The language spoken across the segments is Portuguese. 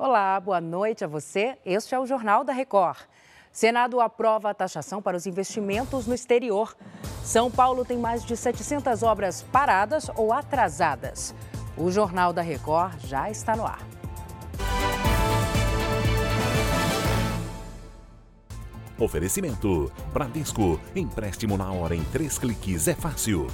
Olá, boa noite a você. Este é o Jornal da Record. Senado aprova a taxação para os investimentos no exterior. São Paulo tem mais de 700 obras paradas ou atrasadas. O Jornal da Record já está no ar. Oferecimento: Bradesco. Empréstimo na hora em três cliques é fácil.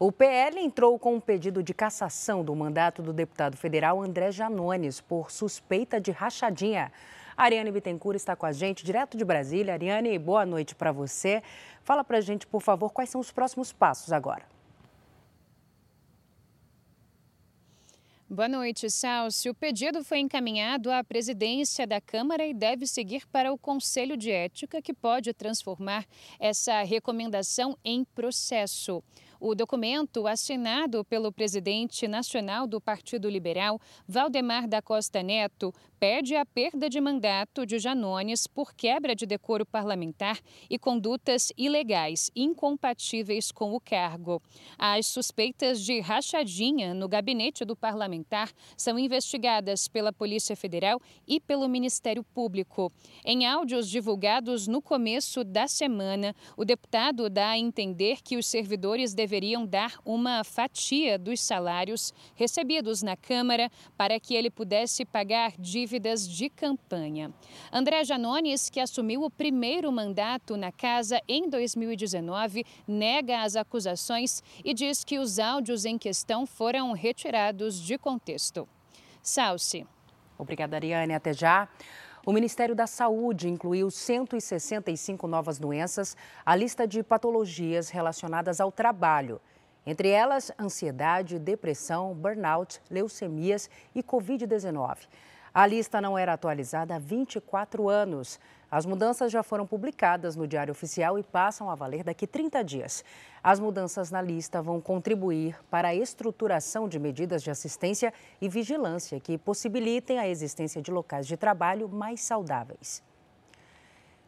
O PL entrou com um pedido de cassação do mandato do deputado federal André Janones por suspeita de rachadinha. Ariane Bittencourt está com a gente direto de Brasília. Ariane, boa noite para você. Fala para a gente, por favor, quais são os próximos passos agora. Boa noite, Salsi. O pedido foi encaminhado à presidência da Câmara e deve seguir para o Conselho de Ética, que pode transformar essa recomendação em processo. O documento, assinado pelo presidente nacional do Partido Liberal, Valdemar da Costa Neto, pede a perda de mandato de Janones por quebra de decoro parlamentar e condutas ilegais incompatíveis com o cargo. As suspeitas de rachadinha no gabinete do parlamentar são investigadas pela Polícia Federal e pelo Ministério Público. Em áudios divulgados no começo da semana, o deputado dá a entender que os servidores deveriam dar uma fatia dos salários recebidos na Câmara para que ele pudesse pagar dívidas dívidas de campanha. André Janones, que assumiu o primeiro mandato na casa em 2019, nega as acusações e diz que os áudios em questão foram retirados de contexto. Salce. Obrigada, Ariane. Até já. O Ministério da Saúde incluiu 165 novas doenças à lista de patologias relacionadas ao trabalho. Entre elas, ansiedade, depressão, burnout, leucemias e Covid-19. A lista não era atualizada há 24 anos. As mudanças já foram publicadas no Diário Oficial e passam a valer daqui 30 dias. As mudanças na lista vão contribuir para a estruturação de medidas de assistência e vigilância que possibilitem a existência de locais de trabalho mais saudáveis.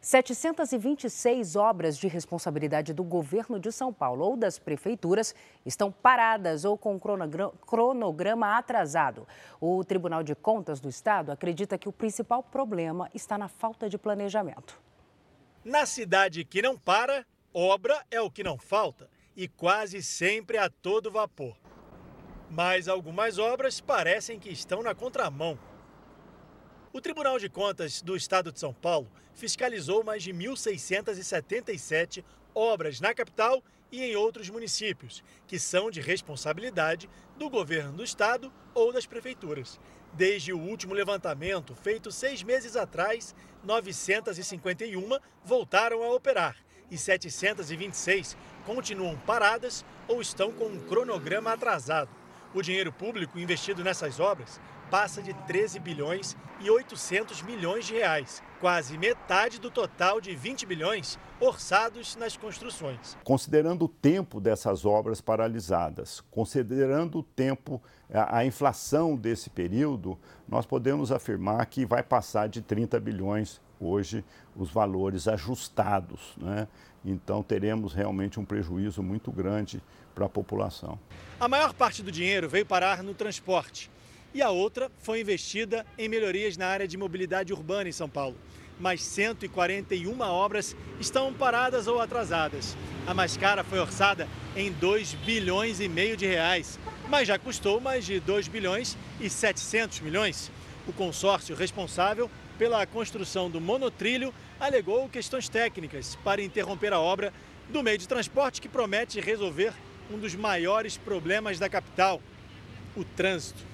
726 obras de responsabilidade do governo de São Paulo ou das prefeituras estão paradas ou com cronograma atrasado. O Tribunal de Contas do Estado acredita que o principal problema está na falta de planejamento. Na cidade que não para, obra é o que não falta e quase sempre a todo vapor. Mas algumas obras parecem que estão na contramão. O Tribunal de Contas do Estado de São Paulo fiscalizou mais de 1.677 obras na capital e em outros municípios, que são de responsabilidade do governo do estado ou das prefeituras. Desde o último levantamento, feito seis meses atrás, 951 voltaram a operar e 726 continuam paradas ou estão com um cronograma atrasado. O dinheiro público investido nessas obras passa de 13 bilhões e 800 milhões de reais, quase metade do total de 20 bilhões orçados nas construções. Considerando o tempo dessas obras paralisadas, considerando o tempo, a, inflação desse período, nós podemos afirmar que vai passar de 30 bilhões hoje os valores ajustados. Né? Então teremos realmente um prejuízo muito grande para a população. A maior parte do dinheiro veio parar no transporte e a outra foi investida em melhorias na área de mobilidade urbana em São Paulo. Mas 141 obras estão paradas ou atrasadas. A mais cara foi orçada em 2 bilhões e meio de reais, mas já custou mais de 2 bilhões e 700 milhões. O consórcio responsável pela construção do monotrilho alegou questões técnicas para interromper a obra do meio de transporte que promete resolver um dos maiores problemas da capital, o trânsito.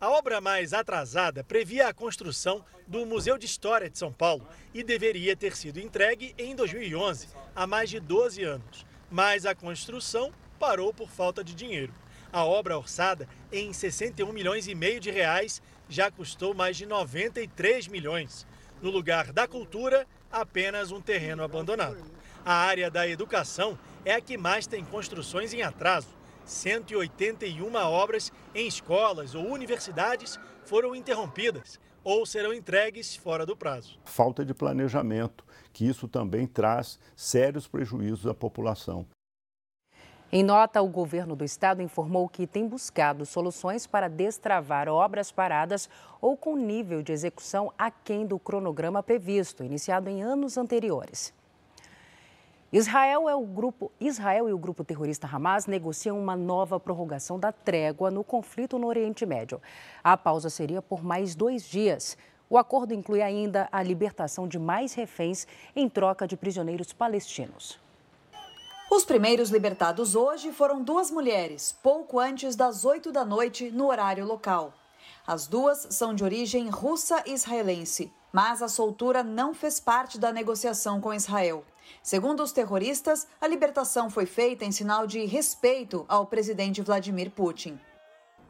A obra mais atrasada previa a construção do Museu de História de São Paulo e deveria ter sido entregue em 2011, há mais de 12 anos. Mas a construção parou por falta de dinheiro. A obra orçada em 61 milhões e meio de reais já custou mais de 93 milhões. No lugar da cultura, apenas um terreno abandonado. A área da educação é a que mais tem construções em atraso 181 obras em escolas ou universidades foram interrompidas ou serão entregues fora do prazo. Falta de planejamento, que isso também traz sérios prejuízos à população. Em nota, o governo do estado informou que tem buscado soluções para destravar obras paradas ou com nível de execução aquém do cronograma previsto, iniciado em anos anteriores. Israel, é o grupo, Israel e o grupo terrorista Hamas negociam uma nova prorrogação da trégua no conflito no Oriente Médio. A pausa seria por mais dois dias. O acordo inclui ainda a libertação de mais reféns em troca de prisioneiros palestinos. Os primeiros libertados hoje foram duas mulheres, pouco antes das 8 da noite, no horário local. As duas são de origem russa-israelense, mas a soltura não fez parte da negociação com Israel. Segundo os terroristas, a libertação foi feita em sinal de respeito ao presidente Vladimir Putin.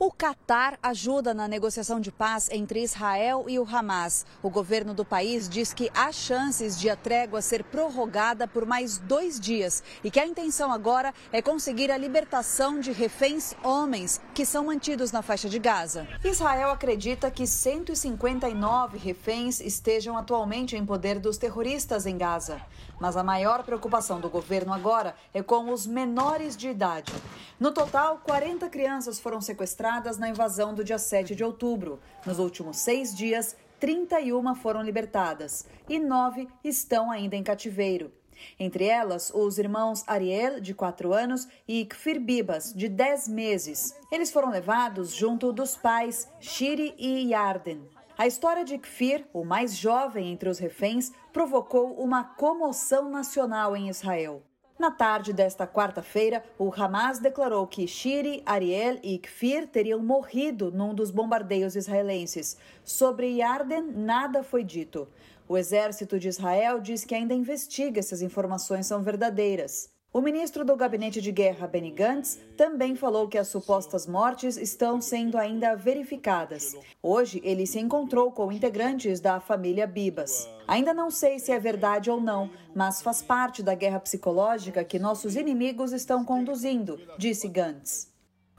O Catar ajuda na negociação de paz entre Israel e o Hamas. O governo do país diz que há chances de a trégua ser prorrogada por mais dois dias e que a intenção agora é conseguir a libertação de reféns homens que são mantidos na faixa de Gaza. Israel acredita que 159 reféns estejam atualmente em poder dos terroristas em Gaza. Mas a maior preocupação do governo agora é com os menores de idade. No total, 40 crianças foram sequestradas na invasão do dia 7 de outubro. Nos últimos seis dias, 31 foram libertadas e nove estão ainda em cativeiro. Entre elas, os irmãos Ariel, de 4 anos, e Kfir Bibas, de 10 meses. Eles foram levados junto dos pais Shiri e Yarden. A história de Kfir, o mais jovem entre os reféns, provocou uma comoção nacional em Israel. Na tarde desta quarta-feira, o Hamas declarou que Shiri, Ariel e Kfir teriam morrido num dos bombardeios israelenses. Sobre Yarden, nada foi dito. O exército de Israel diz que ainda investiga se as informações são verdadeiras. O ministro do Gabinete de Guerra, Benny Gantz, também falou que as supostas mortes estão sendo ainda verificadas. Hoje, ele se encontrou com integrantes da família Bibas. Ainda não sei se é verdade ou não, mas faz parte da guerra psicológica que nossos inimigos estão conduzindo, disse Gantz.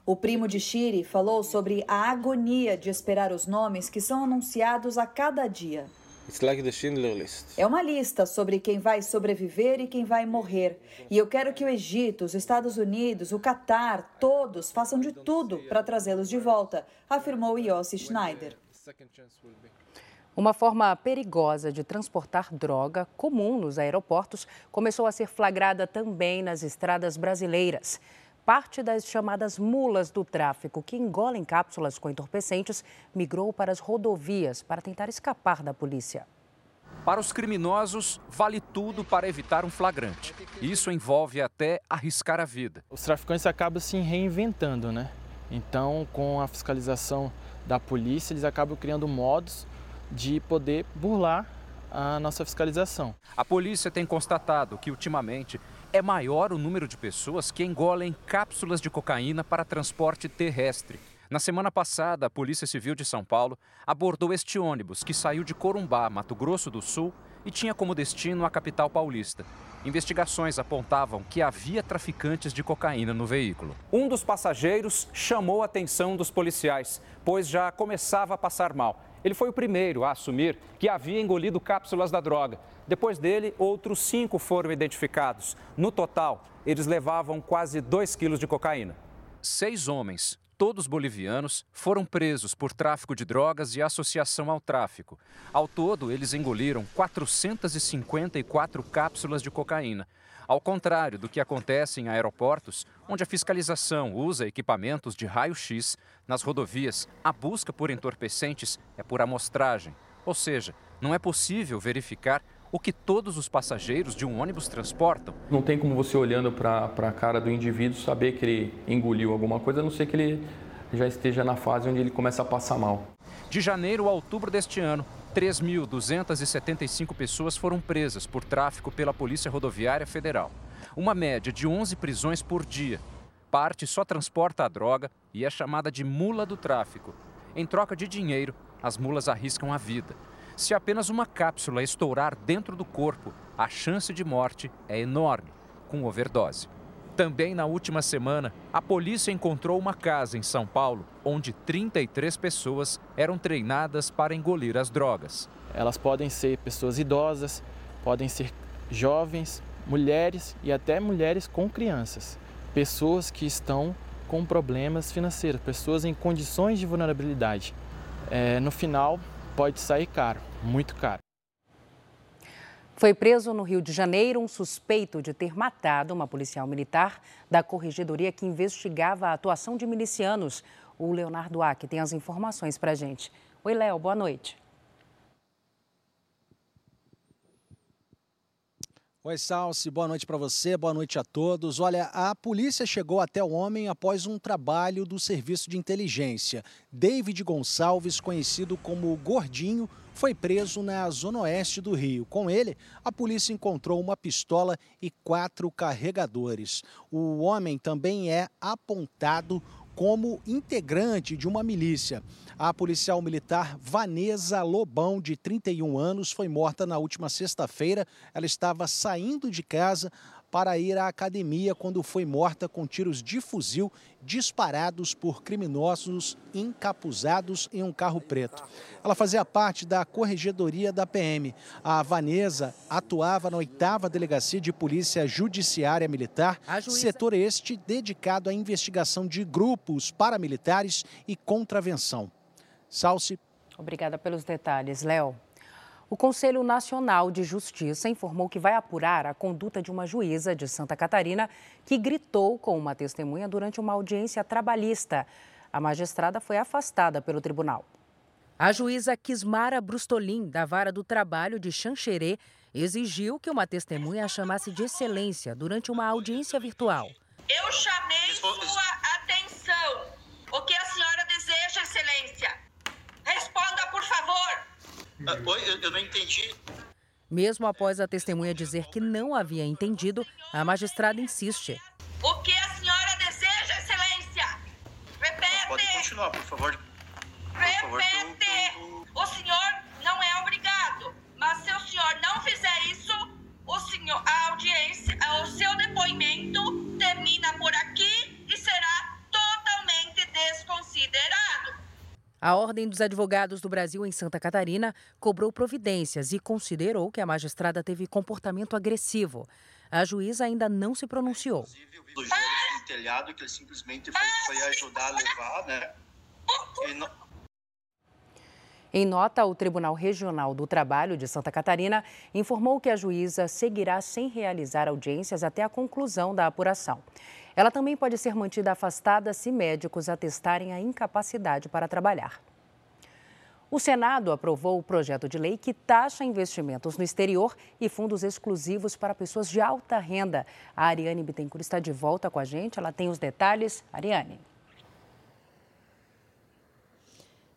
O primo de Shiri falou sobre a agonia de esperar os nomes que são anunciados a cada dia. Like list. É uma lista sobre quem vai sobreviver e quem vai morrer. E eu quero que o Egito, os Estados Unidos, o Catar, todos façam de tudo para trazê-los de volta, afirmou Yossi Schneider. Uma forma perigosa de transportar droga, comum nos aeroportos, começou a ser flagrada também nas estradas brasileiras parte das chamadas mulas do tráfico, que engolem cápsulas com entorpecentes, migrou para as rodovias para tentar escapar da polícia. Para os criminosos, vale tudo para evitar um flagrante. Isso envolve até arriscar a vida. Os traficantes acabam se reinventando, né? Então, com a fiscalização da polícia, eles acabam criando modos de poder burlar a nossa fiscalização. A polícia tem constatado que, ultimamente, é maior o número de pessoas que engolem cápsulas de cocaína para transporte terrestre. Na semana passada, a Polícia Civil de São Paulo abordou este ônibus que saiu de Corumbá, Mato Grosso do Sul, e tinha como destino a capital paulista. Investigações apontavam que havia traficantes de cocaína no veículo. Um dos passageiros chamou a atenção dos policiais, pois já começava a passar mal. Ele foi o primeiro a assumir que havia engolido cápsulas da droga. Depois dele, outros cinco foram identificados. No total, eles levavam quase 2 quilos de cocaína. Seis homens, todos bolivianos, foram presos por tráfico de drogas e associação ao tráfico. Ao todo, eles engoliram 454 cápsulas de cocaína. Ao contrário do que acontece em aeroportos, onde a fiscalização usa equipamentos de raio-x, nas rodovias, a busca por entorpecentes é por amostragem. Ou seja, não é possível verificar o que todos os passageiros de um ônibus transportam. Não tem como você olhando para a cara do indivíduo saber que ele engoliu alguma coisa, a não ser que ele já esteja na fase onde ele começa a passar mal. De janeiro a outubro deste ano, 3.275 pessoas foram presas por tráfico pela Polícia Rodoviária Federal. Uma média de 11 prisões por dia. Parte só transporta a droga e é chamada de mula do tráfico. Em troca de dinheiro, as mulas arriscam a vida. Se apenas uma cápsula estourar dentro do corpo, a chance de morte é enorme, com overdose. Também na última semana, a polícia encontrou uma casa em São Paulo onde 33 pessoas eram treinadas para engolir as drogas. Elas podem ser pessoas idosas, podem ser jovens, mulheres e até mulheres com crianças. pessoas que estão com problemas financeiros, pessoas em condições de vulnerabilidade. É, no final, pode sair caro, muito caro. Foi preso no Rio de Janeiro um suspeito de ter matado uma policial militar da corregedoria que investigava a atuação de milicianos. O Leonardo Aque tem as informações para gente. Oi, Léo, boa noite. Oi, Salsi, boa noite para você, boa noite a todos. Olha, a polícia chegou até o homem após um trabalho do serviço de inteligência. David Gonçalves, conhecido como Gordinho, foi preso na zona oeste do Rio. Com ele, a polícia encontrou uma pistola e quatro carregadores. O homem também é apontado como integrante de uma milícia. A policial militar Vanessa Lobão, de 31 anos, foi morta na última sexta-feira. Ela estava saindo de casa para ir à academia quando foi morta com tiros de fuzil disparados por criminosos encapuzados em um carro preto. Ela fazia parte da corregedoria da PM. A Vanessa atuava na oitava delegacia de polícia judiciária militar, juíza... setor este dedicado à investigação de grupos paramilitares e contravenção. Salce. Obrigada pelos detalhes, Léo. O Conselho Nacional de Justiça informou que vai apurar a conduta de uma juíza de Santa Catarina que gritou com uma testemunha durante uma audiência trabalhista. A magistrada foi afastada pelo tribunal. A juíza Kismara Brustolin, da Vara do Trabalho de Xanxerê, exigiu que uma testemunha a chamasse de excelência durante uma audiência virtual. Eu chamei sua atenção. O que a senhora deseja, excelência? Responda, por favor. Ah, oi, eu, não entendi. Mesmo após a testemunha dizer que não havia entendido, a magistrada insiste. O que a senhora deseja, excelência? Repete. Pode continuar, por favor. Por Repete. O senhor não é obrigado, mas se o senhor não fizer isso, o senhor, a audiência, o seu depoimento A Ordem dos Advogados do Brasil em Santa Catarina cobrou providências e considerou que a magistrada teve comportamento agressivo. A juíza ainda não se pronunciou. Do no telhado que ele simplesmente foi, foi ajudar a levar, né? Em nota, o Tribunal Regional do Trabalho de Santa Catarina informou que a juíza seguirá sem realizar audiências até a conclusão da apuração. Ela também pode ser mantida afastada se médicos atestarem a incapacidade para trabalhar. O Senado aprovou o projeto de lei que taxa investimentos no exterior e fundos exclusivos para pessoas de alta renda. A Ariane Bittencourt está de volta com a gente, ela tem os detalhes. Ariane.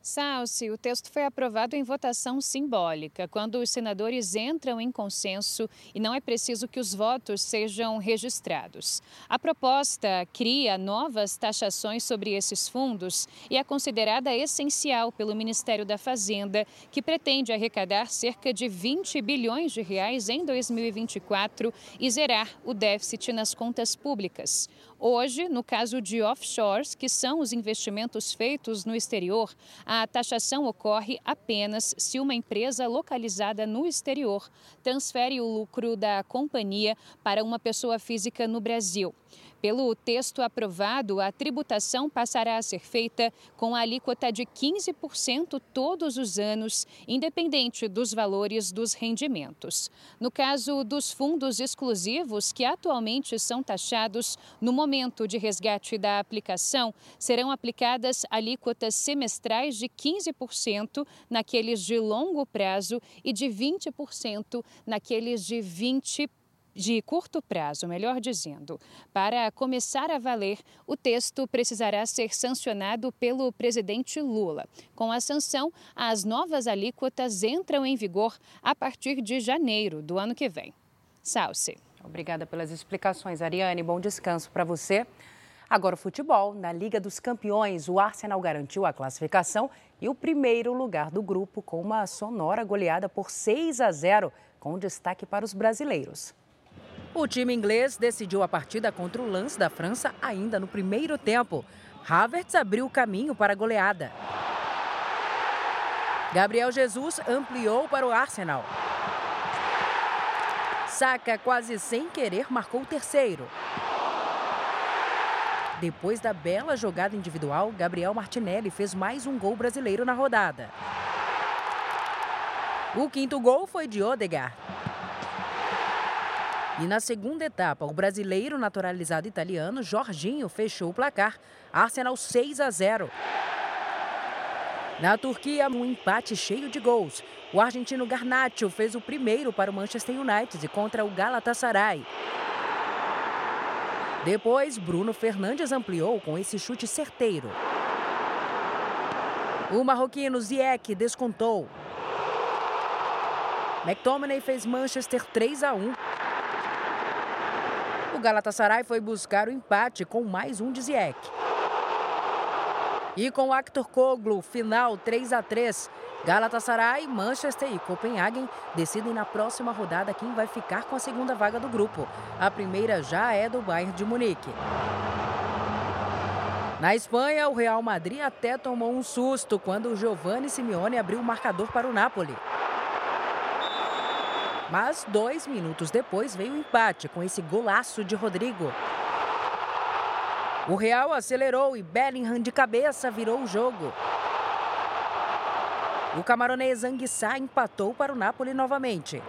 Salsi, o texto foi aprovado em votação simbólica, quando os senadores entram em consenso e não é preciso que os votos sejam registrados. A proposta cria novas taxações sobre esses fundos e é considerada essencial pelo Ministério da Fazenda, que pretende arrecadar cerca de 20 bilhões de reais em 2024 e zerar o déficit nas contas públicas. Hoje, no caso de offshores, que são os investimentos feitos no exterior, a taxação ocorre apenas se uma empresa localizada no exterior transfere o lucro da companhia para uma pessoa física no Brasil. Pelo texto aprovado, a tributação passará a ser feita com a alíquota de 15% todos os anos, independente dos valores dos rendimentos. No caso dos fundos exclusivos, que atualmente são taxados no momento de resgate da aplicação, serão aplicadas alíquotas semestrais de 15% naqueles de longo prazo e de 20% naqueles de 20% de curto prazo, melhor dizendo. Para começar a valer, o texto precisará ser sancionado pelo presidente Lula. Com a sanção, as novas alíquotas entram em vigor a partir de janeiro do ano que vem. Salce. Obrigada pelas explicações, Ariane. Bom descanso para você. Agora o futebol. Na Liga dos Campeões, o Arsenal garantiu a classificação e o primeiro lugar do grupo com uma sonora goleada por 6 a 0, com destaque para os brasileiros. O time inglês decidiu a partida contra o Lance da França ainda no primeiro tempo. Havertz abriu o caminho para a goleada. Gabriel Jesus ampliou para o Arsenal. Saka, quase sem querer, marcou o terceiro. Depois da bela jogada individual, Gabriel Martinelli fez mais um gol brasileiro na rodada. O quinto gol foi de Odegaard. E na segunda etapa, o brasileiro naturalizado italiano Jorginho fechou o placar. Arsenal 6 a 0. Na Turquia, um empate cheio de gols. O argentino Garnacho fez o primeiro para o Manchester United contra o Galatasaray. Depois, Bruno Fernandes ampliou com esse chute certeiro. O marroquino Ziyech descontou. McTominay fez Manchester 3 a 1. Galatasaray foi buscar o empate com mais um de Ziyech. E com Actor Koglu, final 3 a 3. Galatasaray, Manchester e Copenhagen decidem na próxima rodada quem vai ficar com a segunda vaga do grupo. A primeira já é do Bayern de Munique. Na Espanha, o Real Madrid até tomou um susto quando o Giovanni Simeone abriu o marcador para o Napoli. Mas dois minutos depois veio o empate com esse golaço de Rodrigo. O Real acelerou e Bellingham de cabeça virou o jogo. O camaronês Anguissá empatou para o Napoli novamente.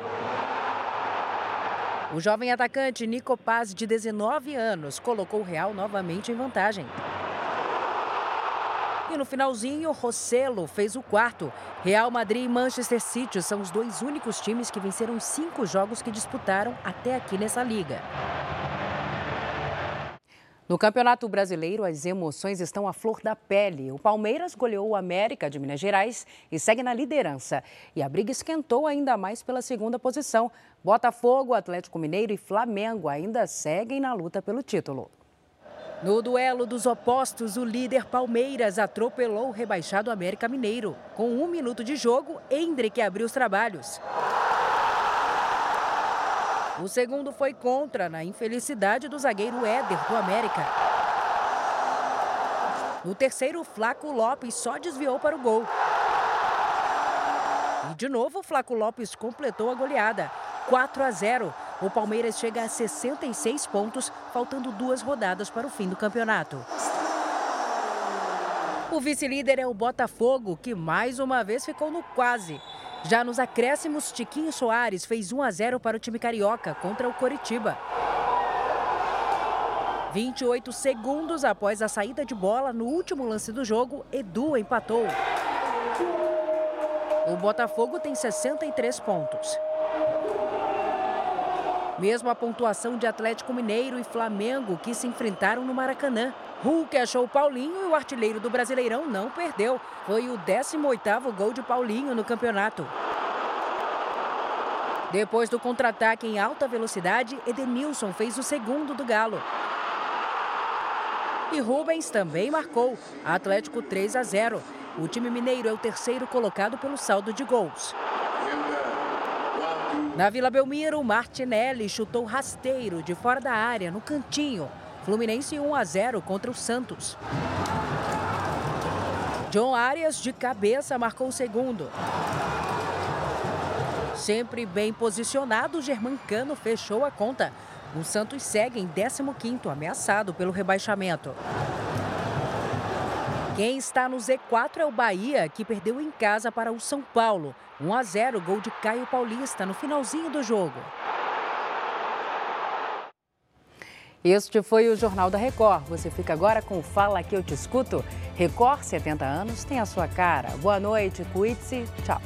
O jovem atacante Nico Paz, de 19 anos, colocou o Real novamente em vantagem. E no finalzinho, Rossello fez o quarto. Real Madrid e Manchester City são os dois únicos times que venceram cinco jogos que disputaram até aqui nessa liga. No Campeonato Brasileiro, as emoções estão à flor da pele. O Palmeiras goleou o América de Minas Gerais e segue na liderança. E a briga esquentou ainda mais pela segunda posição. Botafogo, Atlético Mineiro e Flamengo ainda seguem na luta pelo título. No duelo dos opostos, o líder Palmeiras atropelou o rebaixado América Mineiro. Com um minuto de jogo, Hendrick abriu os trabalhos. O segundo foi contra na infelicidade do zagueiro Éder do América. No terceiro, Flaco Lopes só desviou para o gol. E de novo, Flaco Lopes completou a goleada. 4 a 0. O Palmeiras chega a 66 pontos, faltando duas rodadas para o fim do campeonato. O vice-líder é o Botafogo, que mais uma vez ficou no quase. Já nos acréscimos, Tiquinho Soares fez 1 a 0 para o time carioca contra o Coritiba. 28 segundos após a saída de bola no último lance do jogo, Edu empatou. O Botafogo tem 63 pontos. Mesmo a pontuação de Atlético Mineiro e Flamengo que se enfrentaram no Maracanã. Hulk achou Paulinho e o artilheiro do Brasileirão não perdeu. Foi o 18º gol de Paulinho no campeonato. Depois do contra-ataque em alta velocidade, Edenilson fez o segundo do Galo. E Rubens também marcou. Atlético 3 a 0. O time mineiro é o terceiro colocado pelo saldo de gols. Na Vila Belmiro, Martinelli chutou rasteiro de fora da área, no cantinho. Fluminense 1 a 0 contra o Santos. John Arias, de cabeça, marcou o segundo. Sempre bem posicionado, Germancano fechou a conta. O Santos segue em 15º, ameaçado pelo rebaixamento. Quem está no Z4 é o Bahia, que perdeu em casa para o São Paulo. 1 a 0, gol de Caio Paulista no finalzinho do jogo. Este foi o Jornal da Record. Você fica agora com Fala que eu te escuto. Record 70 anos tem a sua cara. Boa noite, cuide-se. Tchau.